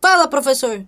Fala, professor.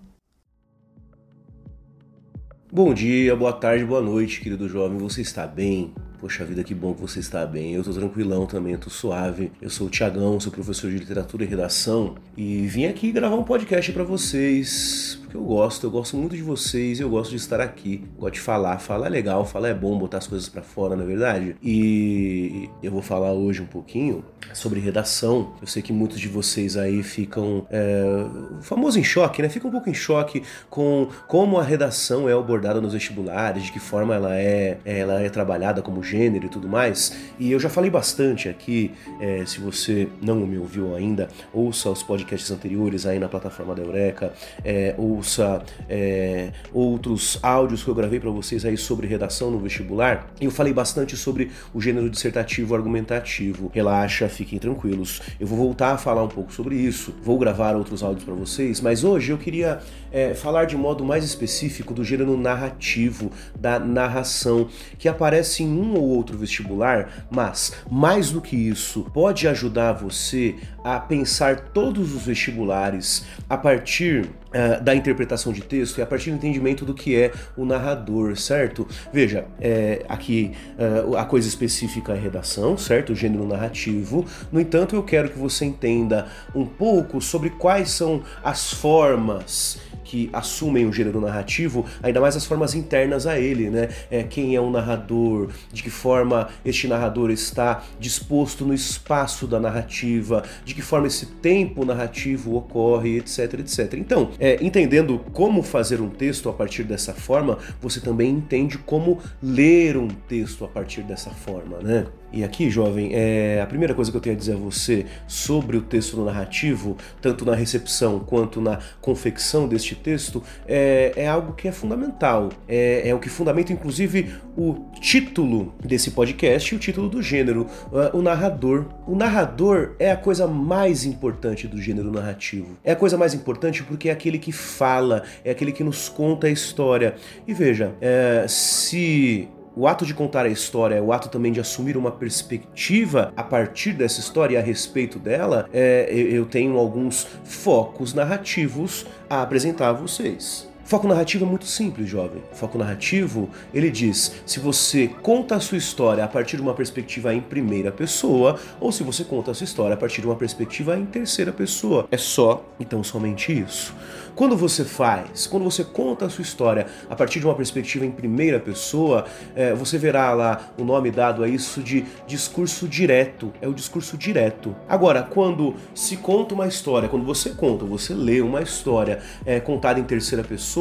Bom dia, boa tarde, boa noite, querido jovem. Você está bem? Poxa vida, que bom que você está bem. Eu tô tranquilão também, eu tô suave. Eu sou o Tiagão, sou professor de literatura e redação e vim aqui gravar um podcast para vocês eu gosto, eu gosto muito de vocês, eu gosto de estar aqui, gosto de falar, falar é legal, falar é bom, botar as coisas para fora, na é verdade. E eu vou falar hoje um pouquinho sobre redação. Eu sei que muitos de vocês aí ficam é, famoso em choque, né? Ficam um pouco em choque com como a redação é abordada nos vestibulares, de que forma ela é, ela é trabalhada como gênero e tudo mais. E eu já falei bastante aqui, é, se você não me ouviu ainda, ouça os podcasts anteriores aí na plataforma da Eureka, é, ou ouça é, outros áudios que eu gravei para vocês aí sobre redação no vestibular, eu falei bastante sobre o gênero dissertativo argumentativo. Relaxa, fiquem tranquilos. Eu vou voltar a falar um pouco sobre isso, vou gravar outros áudios para vocês, mas hoje eu queria é, falar de modo mais específico do gênero narrativo, da narração, que aparece em um ou outro vestibular, mas mais do que isso, pode ajudar você a pensar todos os vestibulares a partir uh, da interpretação de texto e a partir do entendimento do que é o narrador, certo? Veja, é, aqui uh, a coisa específica é redação, certo? O gênero narrativo. No entanto, eu quero que você entenda um pouco sobre quais são as formas que assumem o gênero narrativo, ainda mais as formas internas a ele, né? É, quem é o narrador, de que forma este narrador está disposto no espaço da narrativa, de que forma esse tempo narrativo ocorre, etc, etc. Então, é, entendendo como fazer um texto a partir dessa forma, você também entende como ler um texto a partir dessa forma, né? E aqui, jovem, é, a primeira coisa que eu tenho a dizer a você sobre o texto narrativo, tanto na recepção quanto na confecção deste texto, é, é algo que é fundamental. É, é, o que fundamenta, inclusive, o título desse podcast e o título do gênero, uh, o narrador. O narrador é a coisa mais importante do gênero narrativo. É a coisa mais importante porque é aquele que fala, é aquele que nos conta a história. E veja, é, se o ato de contar a história, o ato também de assumir uma perspectiva a partir dessa história e a respeito dela, é, eu tenho alguns focos narrativos a apresentar a vocês. Foco narrativo é muito simples, jovem. Foco narrativo, ele diz se você conta a sua história a partir de uma perspectiva em primeira pessoa ou se você conta a sua história a partir de uma perspectiva em terceira pessoa. É só, então, somente isso. Quando você faz, quando você conta a sua história a partir de uma perspectiva em primeira pessoa, é, você verá lá o nome dado a isso de discurso direto. É o discurso direto. Agora, quando se conta uma história, quando você conta, você lê uma história é, contada em terceira pessoa,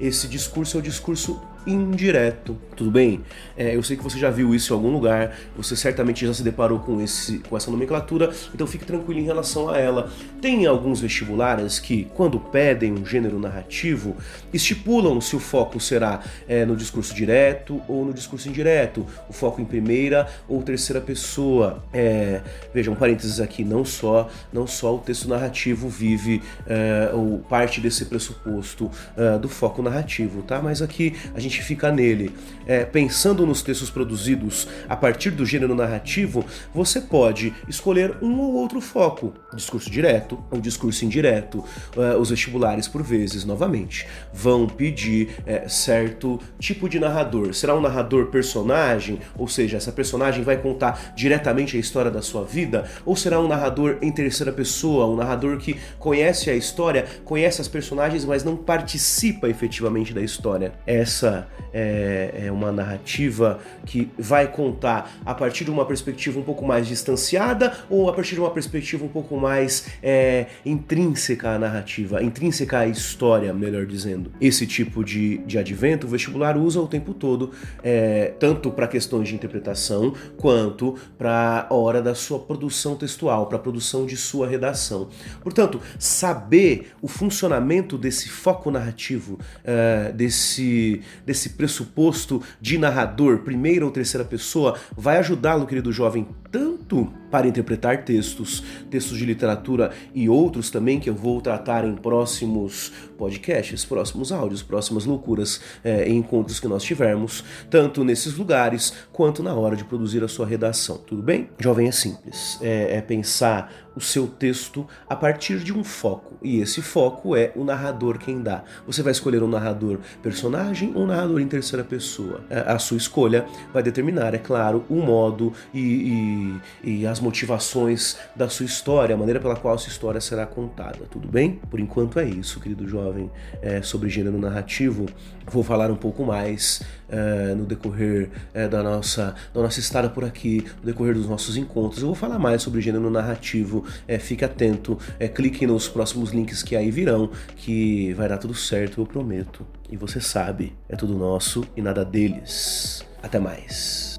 esse discurso é o discurso indireto. Tudo bem? É, eu sei que você já viu isso em algum lugar, você certamente já se deparou com, esse, com essa nomenclatura, então fique tranquilo em relação a ela. Tem alguns vestibulares que, quando pedem um gênero narrativo, estipulam se o foco será é, no discurso direto ou no discurso indireto, o foco em primeira ou terceira pessoa. É, veja, um parênteses aqui, não só, não só o texto narrativo vive é, ou parte desse pressuposto é, do foco narrativo, tá? Mas aqui a gente fica nele. É, pensando nos textos produzidos a partir do gênero narrativo, você pode escolher um ou outro foco: discurso direto ou discurso indireto. Uh, os vestibulares, por vezes, novamente, vão pedir é, certo tipo de narrador. Será um narrador personagem, ou seja, essa personagem vai contar diretamente a história da sua vida, ou será um narrador em terceira pessoa, um narrador que conhece a história, conhece as personagens, mas não participa efetivamente da história. Essa é, é, uma narrativa que vai contar a partir de uma perspectiva um pouco mais distanciada ou a partir de uma perspectiva um pouco mais é, intrínseca à narrativa, intrínseca à história, melhor dizendo. Esse tipo de, de advento o vestibular usa o tempo todo, é, tanto para questões de interpretação quanto para a hora da sua produção textual, para a produção de sua redação. Portanto, saber o funcionamento desse foco narrativo, é, desse, desse esse pressuposto de narrador, primeira ou terceira pessoa, vai ajudá-lo, querido jovem, tanto para interpretar textos, textos de literatura e outros também que eu vou tratar em próximos podcasts, próximos áudios, próximas loucuras é, encontros que nós tivermos, tanto nesses lugares quanto na hora de produzir a sua redação. Tudo bem? Jovem é simples, é, é pensar o seu texto a partir de um foco, e esse foco é o narrador quem dá. Você vai escolher um narrador personagem ou um narrador em terceira pessoa. É, a sua escolha vai determinar, é claro, o modo e, e, e as motivações da sua história, a maneira pela qual a sua história será contada, tudo bem? Por enquanto é isso, querido jovem, é, sobre gênero narrativo. Vou falar um pouco mais é, no decorrer é, da, nossa, da nossa estada por aqui, no decorrer dos nossos encontros. Eu vou falar mais sobre gênero narrativo. É, fique atento, é, clique nos próximos links que aí virão, que vai dar tudo certo, eu prometo. E você sabe, é tudo nosso e nada deles. Até mais.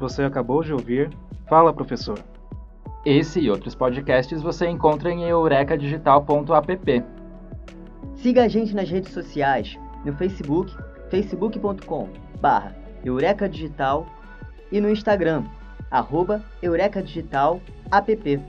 Você acabou de ouvir Fala Professor. Esse e outros podcasts você encontra em eurecadigital.app. Siga a gente nas redes sociais no Facebook, facebook.com barra Eureka Digital e no Instagram, arroba Eureka Digital app.